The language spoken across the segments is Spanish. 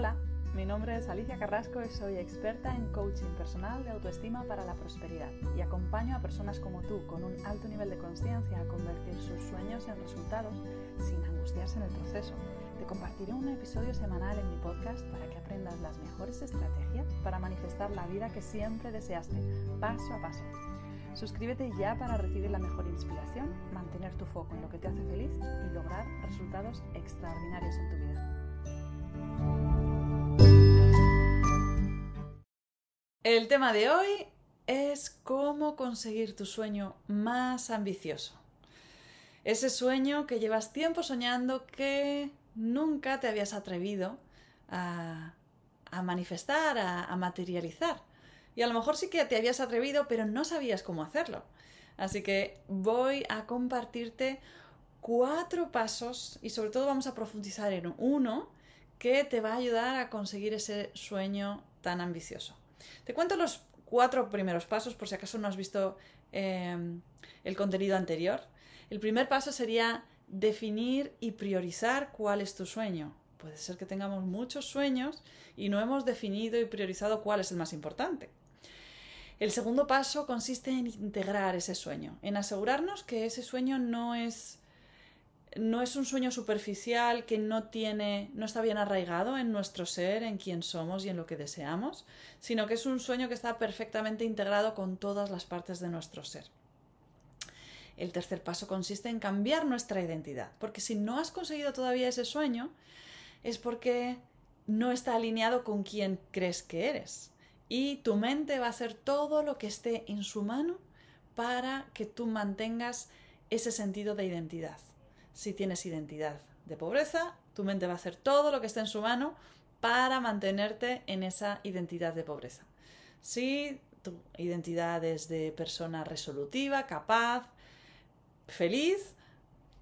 Hola, mi nombre es Alicia Carrasco y soy experta en coaching personal de autoestima para la prosperidad y acompaño a personas como tú con un alto nivel de conciencia a convertir sus sueños en resultados sin angustiarse en el proceso. Te compartiré un episodio semanal en mi podcast para que aprendas las mejores estrategias para manifestar la vida que siempre deseaste, paso a paso. Suscríbete ya para recibir la mejor inspiración, mantener tu foco en lo que te hace feliz y lograr resultados extraordinarios en tu vida. El tema de hoy es cómo conseguir tu sueño más ambicioso. Ese sueño que llevas tiempo soñando que nunca te habías atrevido a, manifestar, a, materializar. Y a lo mejor sí que te habías atrevido, pero no sabías cómo hacerlo. Así que voy a compartirte cuatro pasos y sobre todo vamos a profundizar en uno que te va a ayudar a conseguir ese sueño tan ambicioso. Te cuento los cuatro primeros pasos por si acaso no has visto em, el contenido anterior. El primer paso sería definir y priorizar cuál es tu sueño. Puede ser que tengamos muchos sueños y no hemos definido y priorizado cuál es el más importante. El segundo paso consiste en integrar ese sueño, en asegurarnos que ese sueño no es no es un sueño superficial que no tiene, no está bien arraigado en nuestro ser, en quién somos y en lo que deseamos, sino que es un sueño que está perfectamente integrado con todas las partes de nuestro ser. El tercer paso consiste en cambiar nuestra identidad, porque si no has conseguido todavía ese sueño, es porque no está alineado con quien crees que eres. Y tu mente va a hacer todo lo que esté en su mano para que tú mantengas ese sentido de identidad si tienes identidad de pobreza, tu mente va a hacer todo lo que esté en su mano para mantenerte en esa identidad de pobreza. Si tu identidad es de persona resolutiva, capaz, feliz,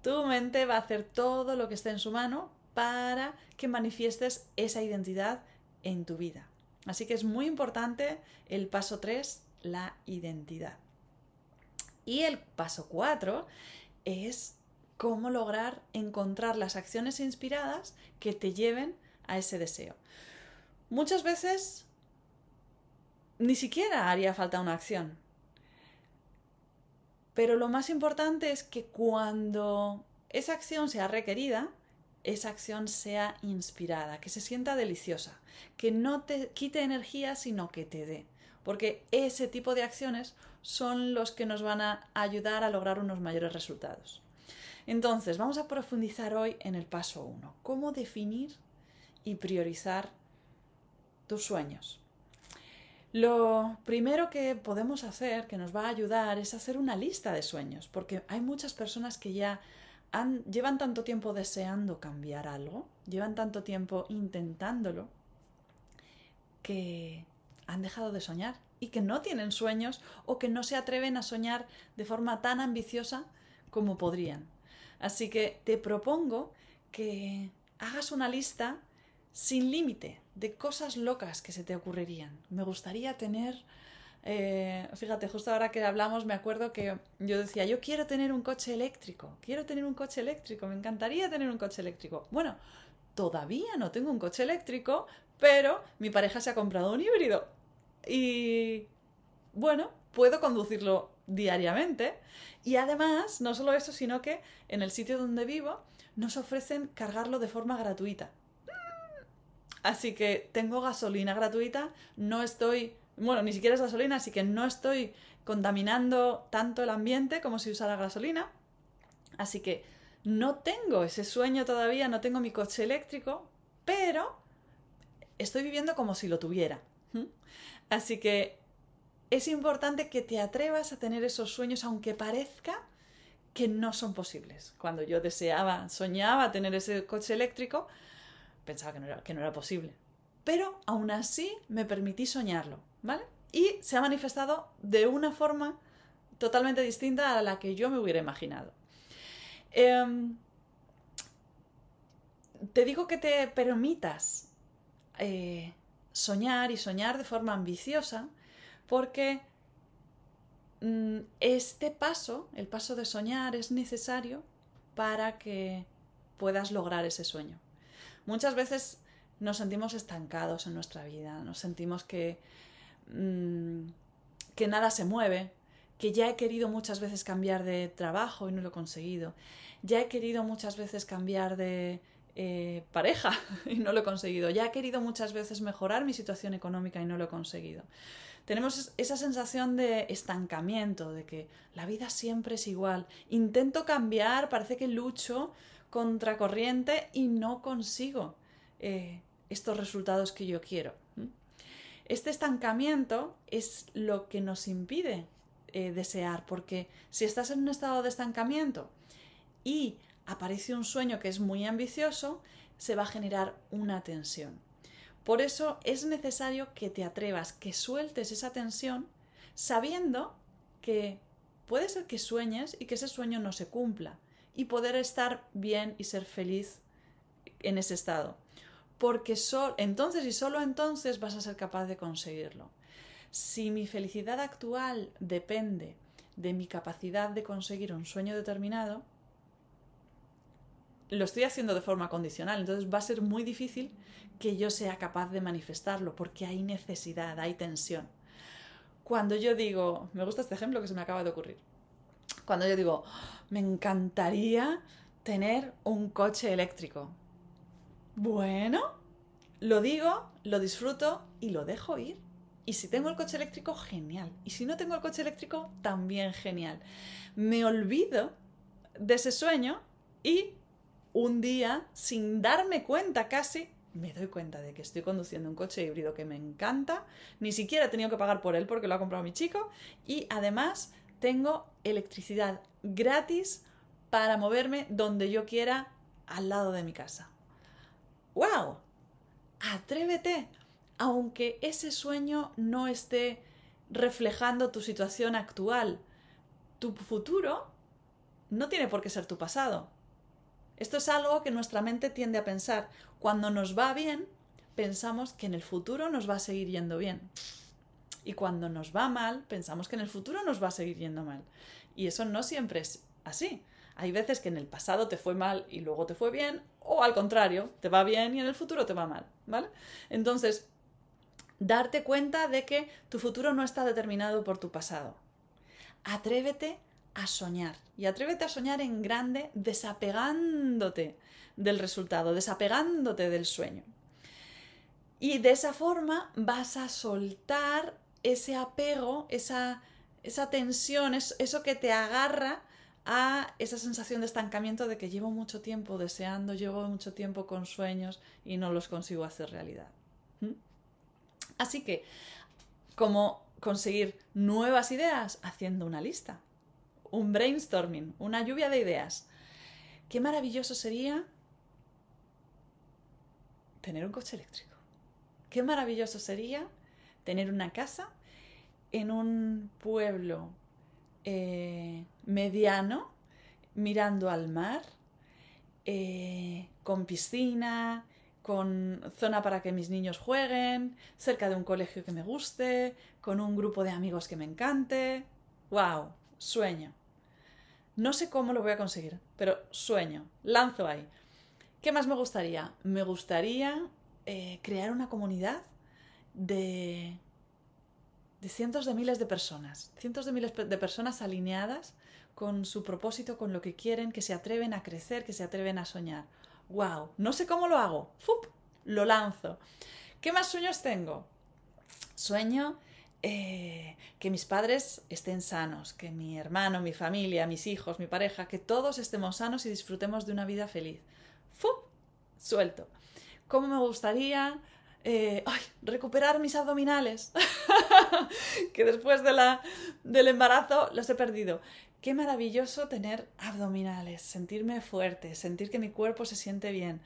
tu mente va a hacer todo lo que esté en su mano para que manifiestes esa identidad en tu vida. Así que es muy importante el paso 3, la identidad. Y el paso 4 es cómo lograr encontrar las acciones inspiradas que te lleven a ese deseo. Muchas veces ni siquiera haría falta una acción. Pero lo más importante es que cuando esa acción sea requerida, esa acción sea inspirada, que se sienta deliciosa, que no te quite energía, sino que te dé. Porque ese tipo de acciones son los que nos van a ayudar a lograr unos mayores resultados. Entonces, vamos a profundizar hoy en el paso 1, cómo definir y priorizar tus sueños. Lo primero que podemos hacer, que nos va a ayudar, es hacer una lista de sueños, porque hay muchas personas que ya llevan tanto tiempo deseando cambiar algo, llevan tanto tiempo intentándolo, que han dejado de soñar y que no tienen sueños o que no se atreven a soñar de forma tan ambiciosa como podrían. Así que te propongo que hagas una lista sin límite de cosas locas que se te ocurrirían. Me gustaría tener, eh, fíjate, justo ahora que hablamos me acuerdo que yo decía, yo quiero tener un coche eléctrico, quiero tener un coche eléctrico, me encantaría tener un coche eléctrico. Bueno, todavía no tengo un coche eléctrico, pero mi pareja se ha comprado un híbrido. Y bueno, puedo conducirlo diariamente. Y además, no solo eso, sino que en el sitio donde vivo nos ofrecen cargarlo de forma gratuita. Así que tengo gasolina gratuita, no estoy, bueno, ni siquiera es gasolina, así que no estoy contaminando tanto el ambiente como si usara gasolina. Así que no tengo ese sueño todavía, no tengo mi coche eléctrico, pero estoy viviendo como si lo tuviera. Así que es importante que te atrevas a tener esos sueños aunque parezca que no son posibles. Cuando yo deseaba, soñaba tener ese coche eléctrico, pensaba que no era, posible. Pero aún así me permití soñarlo, ¿vale? Y se ha manifestado de una forma totalmente distinta a la que yo me hubiera imaginado. Em, te digo que te permitas eh, soñar y soñar de forma ambiciosa porque mm, este paso, el paso de soñar, es necesario para que puedas lograr ese sueño. Muchas veces nos sentimos estancados en nuestra vida, nos sentimos que, mm, que nada se mueve, que ya he querido muchas veces cambiar de trabajo y no lo he conseguido, ya he querido muchas veces cambiar de eh, pareja y no lo he conseguido, ya he querido muchas veces mejorar mi situación económica y no lo he conseguido. Tenemos esa sensación de estancamiento, de que la vida siempre es igual. Intento cambiar, parece que lucho contra corriente y no consigo eh, estos resultados que yo quiero. Este estancamiento es lo que nos impide eh, desear, porque si estás en un estado de estancamiento y aparece un sueño que es muy ambicioso, se va a generar una tensión. Por eso es necesario que te atrevas, que sueltes esa tensión, sabiendo que puede ser que sueñes y que ese sueño no se cumpla, y poder estar bien y ser feliz en ese estado. Porque entonces y solo entonces vas a ser capaz de conseguirlo. Si mi felicidad actual depende de mi capacidad de conseguir un sueño determinado, lo estoy haciendo de forma condicional, entonces va a ser muy difícil que yo sea capaz de manifestarlo, porque hay necesidad, hay tensión. Cuando yo digo, me gusta este ejemplo que se me acaba de ocurrir, cuando yo digo, me encantaría tener un coche eléctrico. Bueno, lo digo, lo disfruto y lo dejo ir. Y si tengo el coche eléctrico, genial. Y si no tengo el coche eléctrico, también genial. Me olvido de ese sueño y un día, sin darme cuenta casi, me doy cuenta de que estoy conduciendo un coche híbrido que me encanta, ni siquiera he tenido que pagar por él porque lo ha comprado mi chico, y además tengo electricidad gratis para moverme donde yo quiera al lado de mi casa. ¡Wow! Atrévete, aunque ese sueño no esté reflejando tu situación actual. Tu futuro no tiene por qué ser tu pasado. Esto es algo que nuestra mente tiende a pensar. Cuando nos va bien, pensamos que en el futuro nos va a seguir yendo bien. Y cuando nos va mal, pensamos que en el futuro nos va a seguir yendo mal. Y eso no siempre es así. Hay veces que en el pasado te fue mal y luego te fue bien, o al contrario, te va bien y en el futuro te va mal, ¿vale? Entonces, darte cuenta de que tu futuro no está determinado por tu pasado. Atrévete a soñar. Y atrévete a soñar en grande desapegándote del resultado, desapegándote del sueño. Y de esa forma vas a soltar ese apego, esa, esa tensión, eso que te agarra a esa sensación de estancamiento de que llevo mucho tiempo deseando, llevo mucho tiempo con sueños y no los consigo hacer realidad. ¿Mm? Así que, ¿cómo conseguir nuevas ideas? Haciendo una lista un brainstorming, una lluvia de ideas. Qué maravilloso sería tener un coche eléctrico. Qué maravilloso sería tener una casa en un pueblo eh, mediano, mirando al mar, eh, con piscina, con zona para que mis niños jueguen, cerca de un colegio que me guste, con un grupo de amigos que me encante. ¡Wow! Sueño. No sé cómo lo voy a conseguir, pero sueño, lanzo ahí. ¿Qué más me gustaría? Me gustaría eh, crear una comunidad de, de cientos de miles de personas, cientos de miles de personas alineadas con su propósito, con lo que quieren, que se atreven a crecer, que se atreven a soñar. ¡Wow! No sé cómo lo hago. ¡Fup! Lo lanzo. ¿Qué más sueños tengo? Sueño eh, que mis padres estén sanos, que mi hermano, mi familia, mis hijos, mi pareja, que todos estemos sanos y disfrutemos de una vida feliz. ¡Fum! Suelto. ¿Cómo me gustaría eh, recuperar mis abdominales? que después de la, del embarazo los he perdido. Qué maravilloso tener abdominales, sentirme fuerte, sentir que mi cuerpo se siente bien,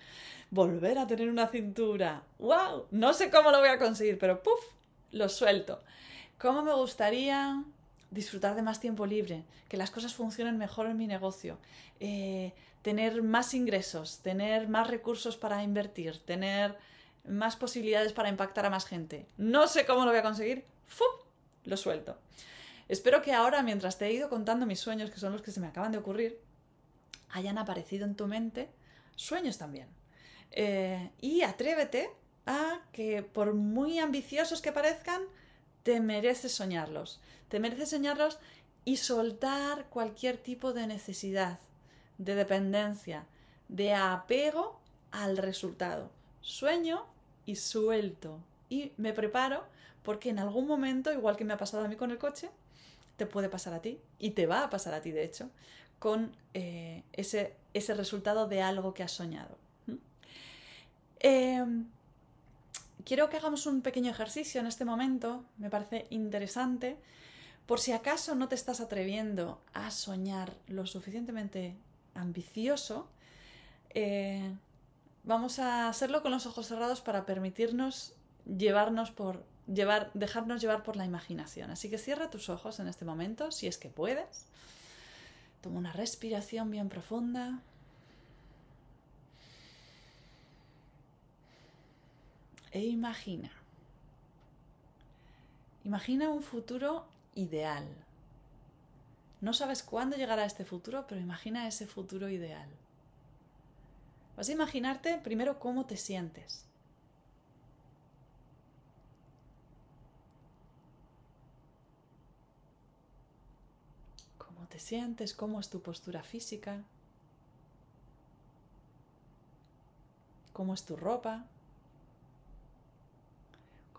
volver a tener una cintura. ¡Wow! No sé cómo lo voy a conseguir, pero ¡puf! Lo suelto. ¿Cómo me gustaría disfrutar de más tiempo libre? Que las cosas funcionen mejor en mi negocio. Eh, tener más ingresos, tener más recursos para invertir, tener más posibilidades para impactar a más gente. No sé cómo lo voy a conseguir. ¡Fu! Lo suelto. Espero que ahora, mientras te he ido contando mis sueños, que son los que se me acaban de ocurrir, hayan aparecido en tu mente sueños también. Eh, y atrévete a que por muy ambiciosos que parezcan, te mereces soñarlos. Te mereces soñarlos y soltar cualquier tipo de necesidad, de dependencia, de apego al resultado. Sueño y suelto. Y me preparo porque en algún momento, igual que me ha pasado a mí con el coche, te puede pasar a ti y te va a pasar a ti, de hecho, con eh, ese, ese, resultado de algo que has soñado. Quiero que hagamos un pequeño ejercicio en este momento, me parece interesante, por si acaso no te estás atreviendo a soñar lo suficientemente ambicioso, eh, vamos a hacerlo con los ojos cerrados para permitirnos llevarnos por dejarnos llevar por la imaginación. Así que cierra tus ojos en este momento, si es que puedes. Toma una respiración bien profunda. E imagina. Imagina un futuro ideal. No sabes cuándo llegará este futuro, pero imagina ese futuro ideal. Vas a imaginarte primero cómo te sientes. ¿Cómo te sientes? ¿Cómo es tu postura física? ¿Cómo es tu ropa?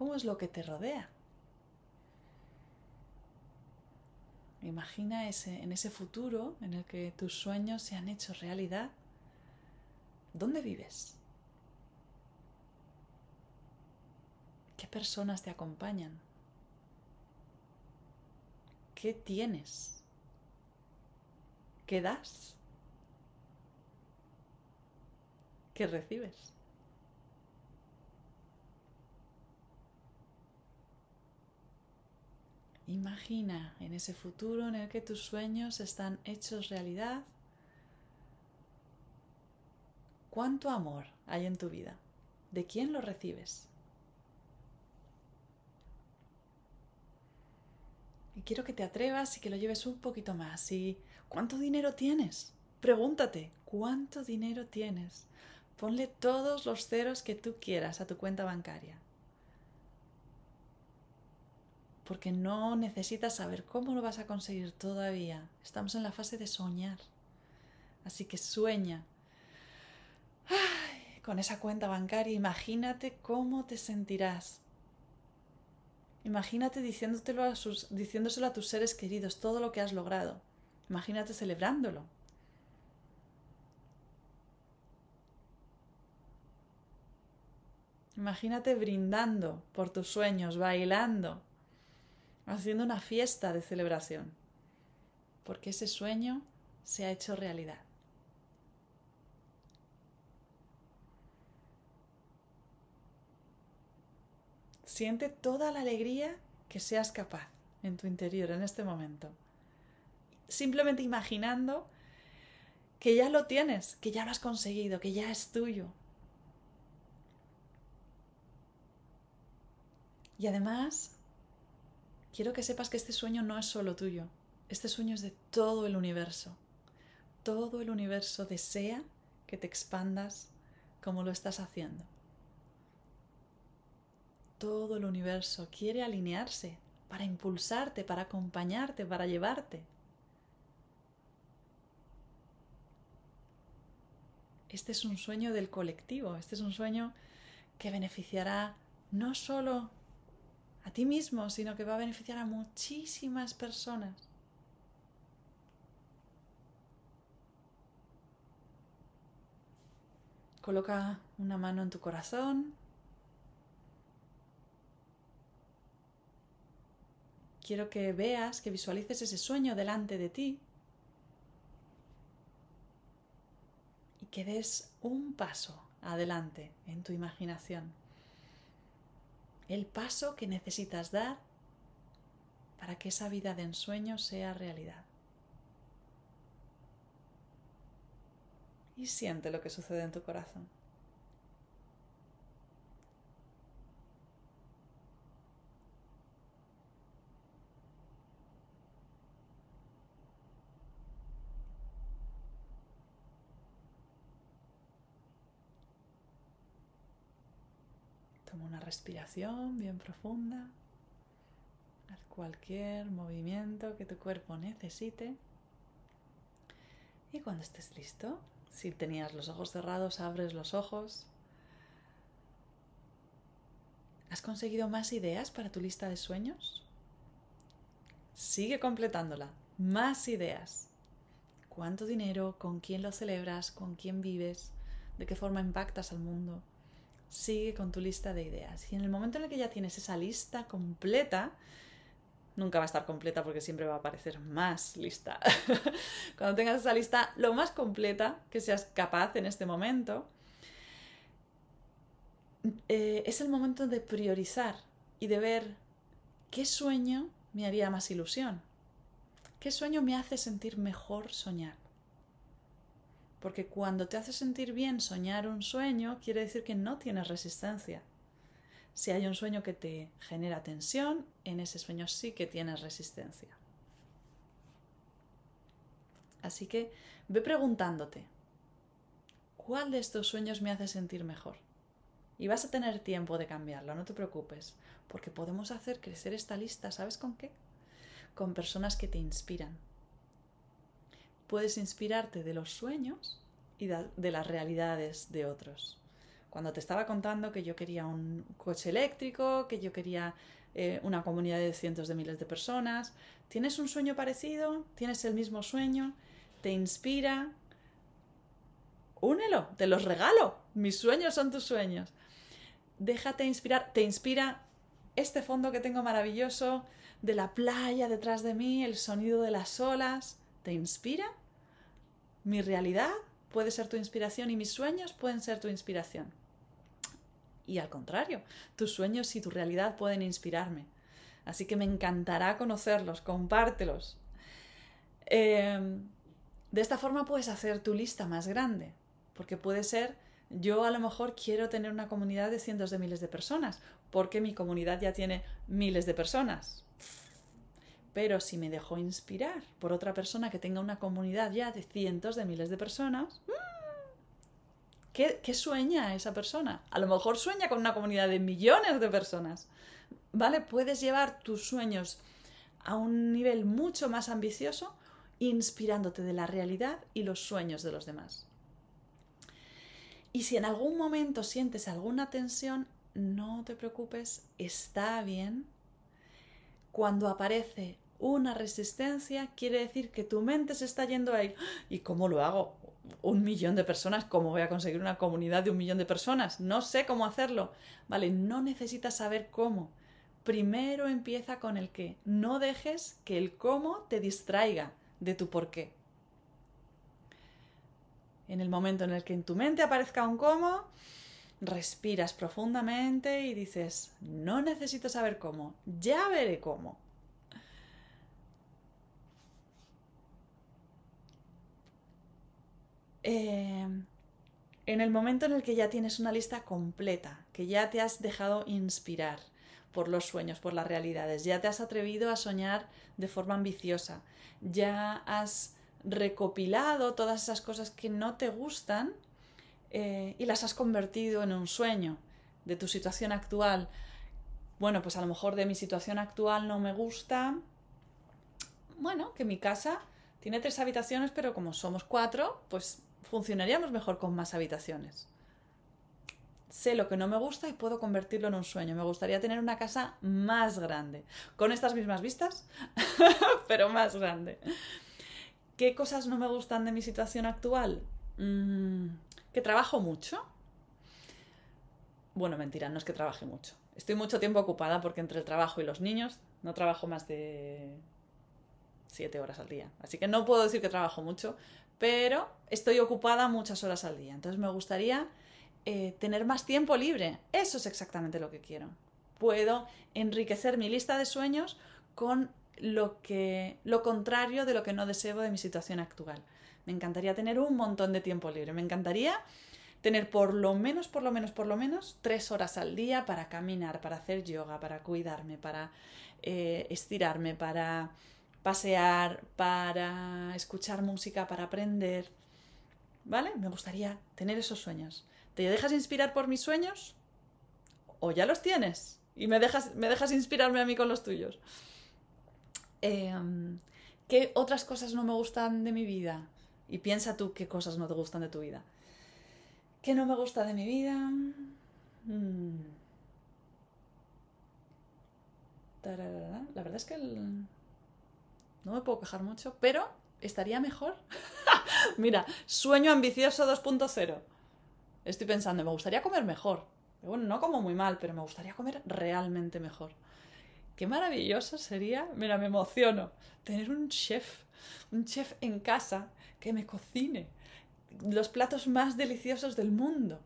¿Cómo es lo que te rodea? Imagina ese, en ese futuro en el que tus sueños se han hecho realidad. ¿Dónde vives? ¿Qué personas te acompañan? ¿Qué tienes? ¿Qué das? ¿Qué recibes? Imagina en ese futuro en el que tus sueños están hechos realidad. ¿Cuánto amor hay en tu vida? ¿De quién lo recibes? Y quiero que te atrevas y que lo lleves un poquito más. ¿Y cuánto dinero tienes? Pregúntate, ¿cuánto dinero tienes? Ponle todos los ceros que tú quieras a tu cuenta bancaria porque no necesitas saber cómo lo vas a conseguir todavía. Estamos en la fase de soñar. Así que sueña. con esa cuenta bancaria, imagínate cómo te sentirás. Imagínate a diciéndoselo a tus seres queridos, todo lo que has logrado. Imagínate celebrándolo. Imagínate brindando por tus sueños, bailando, haciendo una fiesta de celebración, porque ese sueño se ha hecho realidad. Siente toda la alegría que seas capaz en tu interior en este momento. Simplemente imaginando que ya lo tienes, que ya lo has conseguido, que ya es tuyo. Y además quiero que sepas que este sueño no es solo tuyo, este sueño es de todo el universo. Todo el universo desea que te expandas como lo estás haciendo. Todo el universo quiere alinearse para impulsarte, para acompañarte, para llevarte. Este es un sueño del colectivo, este es un sueño que beneficiará no solo a ti mismo, sino que va a beneficiar a muchísimas personas. Coloca una mano en tu corazón. Quiero que veas, que visualices ese sueño delante de ti y que des un paso adelante en tu imaginación el paso que necesitas dar para que esa vida de ensueño sea realidad. Y siente lo que sucede en tu corazón. Toma una respiración bien profunda. Haz cualquier movimiento que tu cuerpo necesite. Y cuando estés listo, si tenías los ojos cerrados, abres los ojos. ¿Has conseguido más ideas para tu lista de sueños? Sigue completándola. Más ideas. ¿Cuánto dinero? ¿Con quién lo celebras? ¿Con quién vives? ¿De qué forma impactas al mundo? Sigue con tu lista de ideas. Y en el momento en el que ya tienes esa lista completa, nunca va a estar completa porque siempre va a aparecer más lista. Cuando tengas esa lista lo más completa que seas capaz en este momento, eh, es el momento de priorizar y de ver qué sueño me haría más ilusión, qué sueño me hace sentir mejor soñar. Porque cuando te hace sentir bien soñar un sueño, quiere decir que no tienes resistencia. Si hay un sueño que te genera tensión, en ese sueño sí que tienes resistencia. Así que ve preguntándote, ¿cuál de estos sueños me hace sentir mejor? Y vas a tener tiempo de cambiarlo, no te preocupes, porque podemos hacer crecer esta lista, ¿sabes con qué? Con personas que te inspiran. Puedes inspirarte de los sueños y de las realidades de otros. Cuando te estaba contando que yo quería un coche eléctrico, que yo quería eh, una comunidad de cientos de miles de personas, ¿tienes un sueño parecido? ¿Tienes el mismo sueño? ¿Te inspira? Únelo, te los regalo. Mis sueños son tus sueños déjate inspirar, te inspira este fondo que tengo maravilloso de la playa detrás de mí, el sonido de las olas, ¿te inspira? Mi realidad puede ser tu inspiración y mis sueños pueden ser tu inspiración. Y al contrario, tus sueños y tu realidad pueden inspirarme. Así que me encantará conocerlos, compártelos. Em, de esta forma puedes hacer tu lista más grande, porque puede ser yo a lo mejor quiero tener una comunidad de cientos de miles de personas, porque mi comunidad ya tiene miles de personas. Pero si me dejo inspirar por otra persona que tenga una comunidad ya de cientos de miles de personas, mm, ¿qué, ¿qué, sueña esa persona? A lo mejor sueña con una comunidad de millones de personas. ¿Vale? Puedes llevar tus sueños a un nivel mucho más ambicioso inspirándote de la realidad y los sueños de los demás. Y si en algún momento sientes alguna tensión, no te preocupes, está bien. Cuando aparece una resistencia, quiere decir que tu mente se está yendo ahí. ¿Y cómo lo hago? Un millón de personas, ¿cómo voy a conseguir una comunidad de un millón de personas? No sé cómo hacerlo. Vale, no necesitas saber cómo. Primero empieza con el qué. No dejes que el cómo te distraiga de tu por qué. En el momento en el que en tu mente aparezca un cómo, respiras profundamente y dices, no necesito saber cómo, ya veré cómo. Eh, en el momento en el que ya tienes una lista completa, que ya te has dejado inspirar por los sueños, por las realidades, ya te has atrevido a soñar de forma ambiciosa, ya has recopilado todas esas cosas que no te gustan eh, y las has convertido en un sueño de tu situación actual. Bueno, pues a lo mejor de mi situación actual no me gusta. Bueno, que mi casa tiene tres habitaciones, pero como somos cuatro, pues funcionaríamos mejor con más habitaciones. Sé lo que no me gusta y puedo convertirlo en un sueño. Me gustaría tener una casa más grande, con estas mismas vistas, pero más grande. ¿Qué cosas no me gustan de mi situación actual? Mm, ¿Que trabajo mucho? Bueno, mentira, no es que trabaje mucho. Estoy mucho tiempo ocupada porque entre el trabajo y los niños no trabajo más de siete horas al día. Así que no puedo decir que trabajo mucho, pero estoy ocupada muchas horas al día. Entonces me gustaría eh, tener más tiempo libre. Eso es exactamente lo que quiero. Puedo enriquecer mi lista de sueños con lo que lo contrario de lo que no deseo de mi situación actual. Me encantaría tener un montón de tiempo libre. Me encantaría tener por lo menos, por lo menos, por lo menos tres horas al día para caminar, para hacer yoga, para cuidarme, para eh, estirarme, para pasear, para escuchar música, para aprender. ¿Vale? Me gustaría tener esos sueños. ¿Te dejas inspirar por mis sueños? o ya los tienes y me dejas, me dejas inspirarme a mí con los tuyos. Em, ¿Qué otras cosas no me gustan de mi vida? Y piensa tú qué cosas no te gustan de tu vida. ¿Qué no me gusta de mi vida? Mm. La verdad es que no me puedo quejar mucho, pero estaría mejor. Mira, sueño ambicioso 2.0. Estoy pensando, me gustaría comer mejor. Bueno, no como muy mal, pero me gustaría comer realmente mejor. Qué maravilloso sería, mira, me emociono, tener un chef, un chef en casa que me cocine los platos más deliciosos del mundo.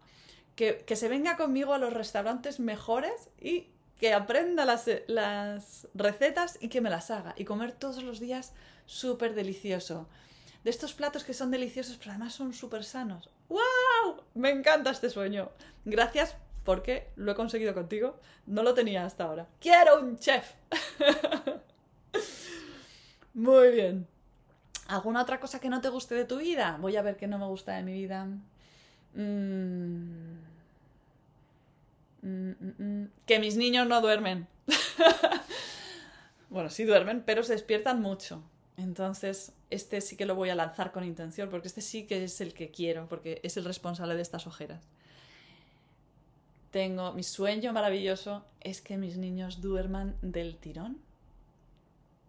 Que, que se venga conmigo a los restaurantes mejores y que aprenda las, las recetas y que me las haga. Y comer todos los días súper delicioso. De estos platos que son deliciosos, pero además son súper sanos. ¡Wow! Me encanta este sueño. Gracias porque lo he conseguido contigo. No lo tenía hasta ahora. ¡Quiero un chef! Muy bien. ¿Alguna otra cosa que no te guste de tu vida? Voy a ver qué no me gusta de mi vida. Que mis niños no duermen. bueno, sí duermen, pero se despiertan mucho. Entonces, este sí que lo voy a lanzar con intención, porque este sí que es el que quiero, porque es el responsable de estas ojeras tengo mi sueño maravilloso es que mis niños duerman del tirón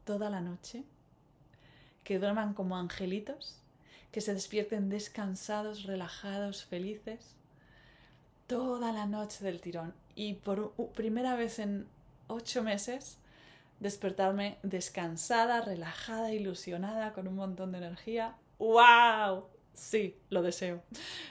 toda la noche, que duerman como angelitos, que se despierten descansados, relajados, felices, toda la noche del tirón. Y por primera vez en ocho meses, despertarme descansada, relajada, ilusionada, con un montón de energía. ¡Wow! Sí, lo deseo.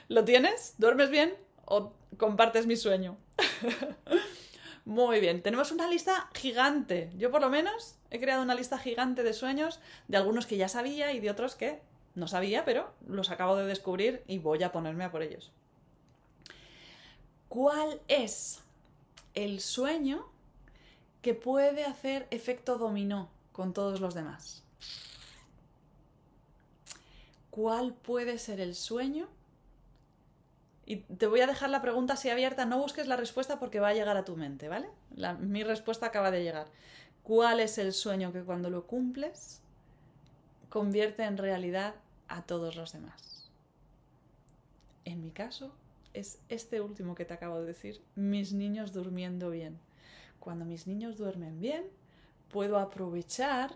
¿Lo tienes? ¿Duermes bien? o compartes mi sueño. Muy bien, tenemos una lista gigante. Yo por lo menos he creado una lista gigante de sueños, de algunos que ya sabía y de otros que no sabía, pero los acabo de descubrir y voy a ponerme a por ellos. ¿Cuál es el sueño que puede hacer efecto dominó con todos los demás? ¿Cuál puede ser el sueño y te voy a dejar la pregunta así abierta, no busques la respuesta porque va a llegar a tu mente, ¿vale? mi respuesta acaba de llegar. ¿Cuál es el sueño que cuando lo cumples convierte en realidad a todos los demás? En mi caso es este último que te acabo de decir, mis niños durmiendo bien. Cuando mis niños duermen bien, puedo aprovechar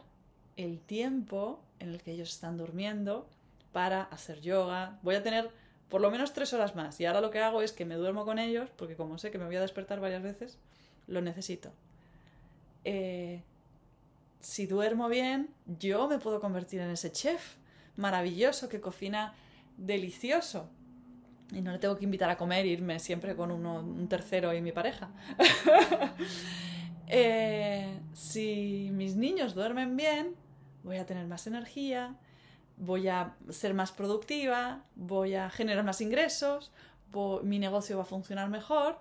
el tiempo en el que ellos están durmiendo para hacer yoga. Voy a tener por lo menos tres horas más. Y ahora lo que hago es que me duermo con ellos, porque como sé que me voy a despertar varias veces, lo necesito. Eh, si duermo bien, yo me puedo convertir en ese chef maravilloso que cocina delicioso. Y no le tengo que invitar a comer e irme siempre con uno, un tercero y mi pareja. Eh, si mis niños duermen bien, voy a tener más energía, voy a ser más productiva, voy a generar más ingresos, mi negocio va a funcionar mejor.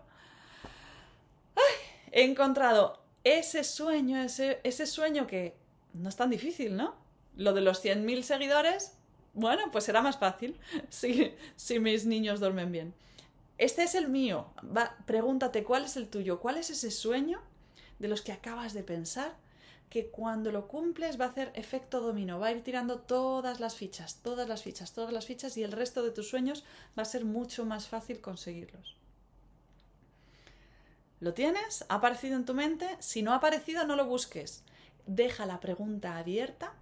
he encontrado ese sueño, ese, ese sueño que no es tan difícil, ¿no? Lo de los 100.000 seguidores, bueno, pues será más fácil si, mis niños duermen bien. Este es el mío. pregúntate cuál es el tuyo, cuál es ese sueño de los que acabas de pensar que cuando lo cumples va a hacer efecto dominó, va a ir tirando todas las fichas, todas las fichas, todas las fichas y el resto de tus sueños va a ser mucho más fácil conseguirlos. ¿Lo tienes? ¿Ha aparecido en tu mente? Si no ha aparecido, no lo busques. Deja la pregunta abierta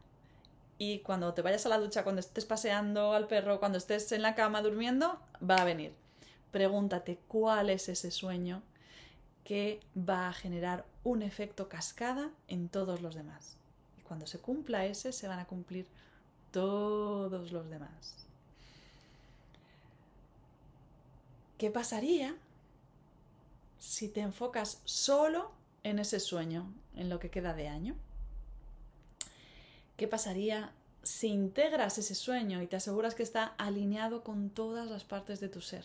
y cuando te vayas a la ducha, cuando estés paseando al perro, cuando estés en la cama durmiendo, va a venir. Pregúntate cuál es ese sueño que va a generar un efecto cascada en todos los demás. Y cuando se cumpla ese, se van a cumplir todos los demás. ¿Qué pasaría si te enfocas solo en ese sueño, en lo que queda de año? ¿Qué pasaría si integras ese sueño y te aseguras que está alineado con todas las partes de tu ser?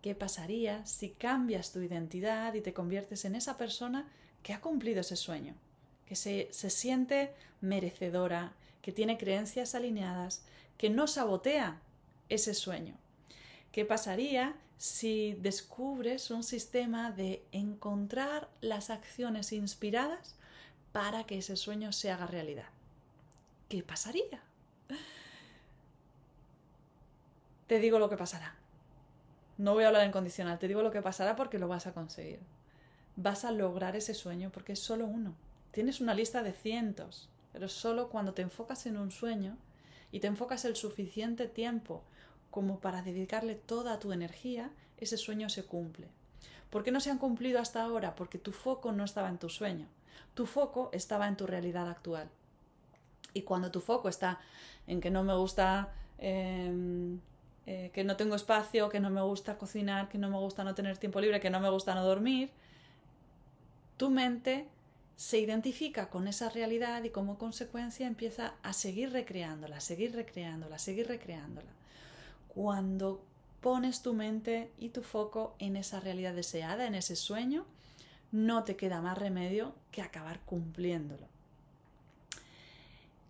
¿Qué pasaría si cambias tu identidad y te conviertes en esa persona que ha cumplido ese sueño? Que se, se siente merecedora, que tiene creencias alineadas, que no sabotea ese sueño. ¿Qué pasaría si descubres un sistema de encontrar las acciones inspiradas para que ese sueño se haga realidad. ¿Qué pasaría? Te digo lo que pasará. No voy a hablar en condicional, te digo lo que pasará porque lo vas a conseguir. Vas a lograr ese sueño porque es solo uno. Tienes una lista de cientos, pero solo cuando te enfocas en un sueño y te enfocas el suficiente tiempo como para dedicarle toda tu energía, ese sueño se cumple. ¿Por qué no se han cumplido hasta ahora? Porque tu foco no estaba en tu sueño, tu foco estaba en tu realidad actual. Y cuando tu foco está en que no me gusta, em, eh, que no tengo espacio, que no me gusta cocinar, que no me gusta no tener tiempo libre, que no me gusta no dormir, tu mente se identifica con esa realidad y como consecuencia empieza a seguir recreándola, seguir recreándola, seguir recreándola cuando pones tu mente y tu foco en esa realidad deseada, en ese sueño, no te queda más remedio que acabar cumpliéndolo.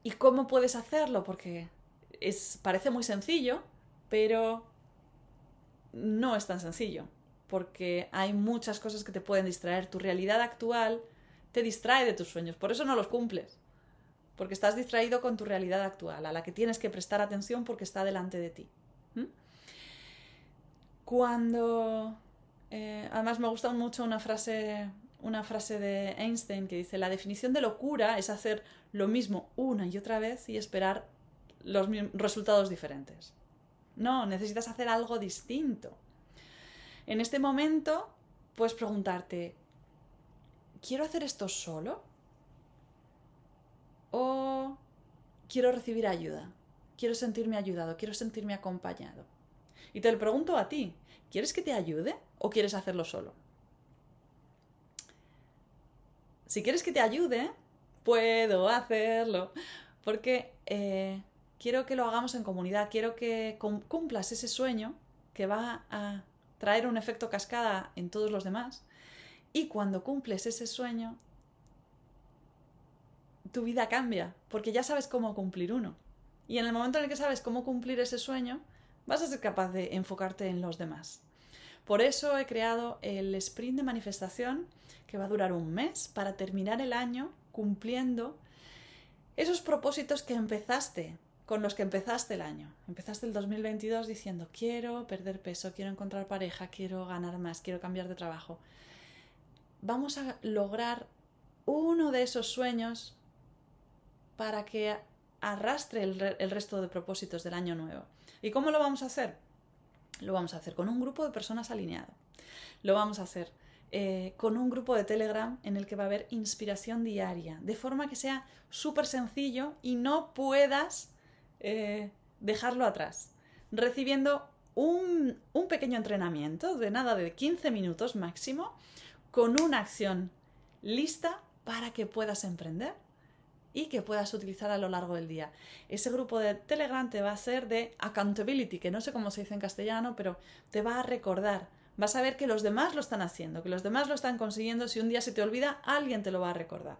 ¿Y cómo puedes hacerlo? Porque es, parece muy sencillo, pero no es tan sencillo, porque hay muchas cosas que te pueden distraer. Tu realidad actual te distrae de tus sueños, por eso no los cumples, porque estás distraído con tu realidad actual, a la que tienes que prestar atención porque está delante de ti. Cuando... Eh, además me gusta mucho una frase, una frase de Einstein que dice, la definición de locura es hacer lo mismo una y otra vez y esperar los resultados diferentes. No, necesitas hacer algo distinto. En este momento puedes preguntarte, ¿quiero hacer esto solo? ¿O quiero recibir ayuda? Quiero sentirme ayudado, quiero sentirme acompañado. Y te lo pregunto a ti, ¿quieres que te ayude o quieres hacerlo solo? Si quieres que te ayude, puedo hacerlo. Porque eh, quiero que lo hagamos en comunidad, quiero que cumplas ese sueño que va a traer un efecto cascada en todos los demás. Y cuando cumples ese sueño, tu vida cambia, porque ya sabes cómo cumplir uno. Y en el momento en el que sabes cómo cumplir ese sueño, vas a ser capaz de enfocarte en los demás. Por eso he creado el sprint de manifestación que va a durar un mes para terminar el año cumpliendo esos propósitos que empezaste, con los que empezaste el año. Empezaste el 2022 diciendo quiero perder peso, quiero encontrar pareja, quiero ganar más, quiero cambiar de trabajo. Vamos a lograr uno de esos sueños para que arrastre el, resto de propósitos del año nuevo. ¿Y cómo lo vamos a hacer? Lo vamos a hacer con un grupo de personas alineado. Lo vamos a hacer eh, con un grupo de Telegram en el que va a haber inspiración diaria, de forma que sea súper sencillo y no puedas eh, dejarlo atrás. Recibiendo un, un pequeño entrenamiento de nada de 15 minutos máximo, con una acción lista para que puedas emprender y que puedas utilizar a lo largo del día. Ese grupo de Telegram te va a ser de accountability, que no sé cómo se dice en castellano, pero te va a recordar. Vas a ver que los demás lo están haciendo, que los demás lo están consiguiendo. Si un día se te olvida, alguien te lo va a recordar.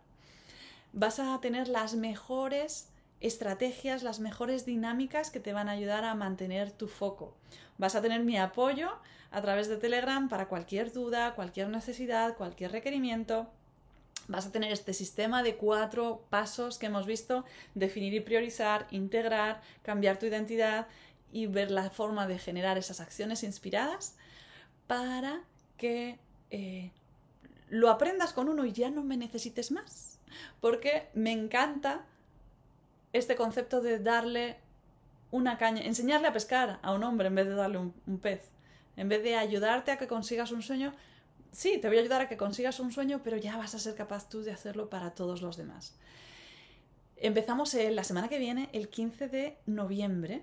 Vas a tener las mejores estrategias, las mejores dinámicas que te van a ayudar a mantener tu foco. Vas a tener mi apoyo a través de Telegram para cualquier duda, cualquier necesidad, cualquier requerimiento vas a tener este sistema de cuatro pasos que hemos visto, definir y priorizar, integrar, cambiar tu identidad y ver la forma de generar esas acciones inspiradas para que eh, lo aprendas con uno y ya no me necesites más. Porque me encanta este concepto de darle una caña, enseñarle a pescar a un hombre en vez de darle un pez, en vez de ayudarte a que consigas un sueño, sí, te voy a ayudar a que consigas un sueño, pero ya vas a ser capaz tú de hacerlo para todos los demás. Empezamos la semana que viene, el 15 de noviembre.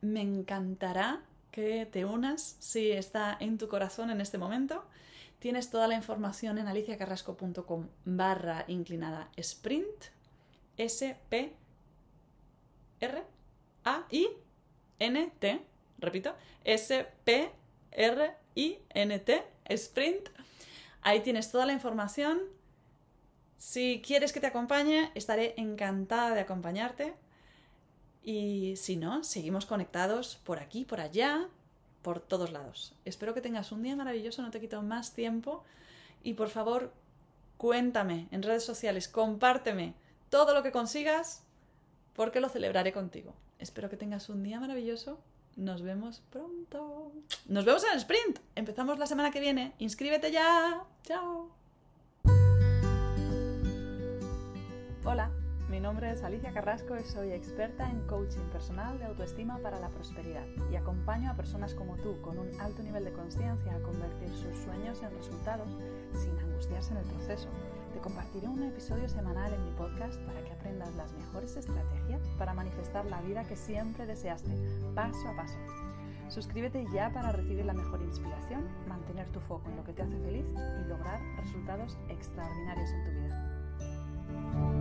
Me encantará que te unas si está en tu corazón en este momento. Tienes toda la información en aliciacarrasco.com barra inclinada sprint S P R A I N T repito S P R I N T sprint Ahí tienes toda la información. Si quieres que te acompañe, estaré encantada de acompañarte. Y si no, seguimos conectados por aquí, por allá. por todos lados. Espero que tengas un día maravilloso, no te quito más tiempo y por favor cuéntame en redes sociales, compárteme todo lo que consigas porque lo celebraré contigo. Espero que tengas un día maravilloso. Nos vemos pronto. Nos vemos en el sprint. Empezamos la semana que viene. Inscríbete ya. Chao. Hola, mi nombre es Alicia Carrasco y soy experta en coaching personal de autoestima para la prosperidad y acompaño a personas como tú con un alto nivel de conciencia a convertir sus sueños en resultados sin angustiarse en el proceso. Te compartiré un episodio semanal en mi podcast para que aprendas las mejores estrategias para manifestar la vida que siempre deseaste, paso a paso. Suscríbete ya para recibir la mejor inspiración, mantener tu foco en lo que te hace feliz y lograr resultados extraordinarios en tu vida.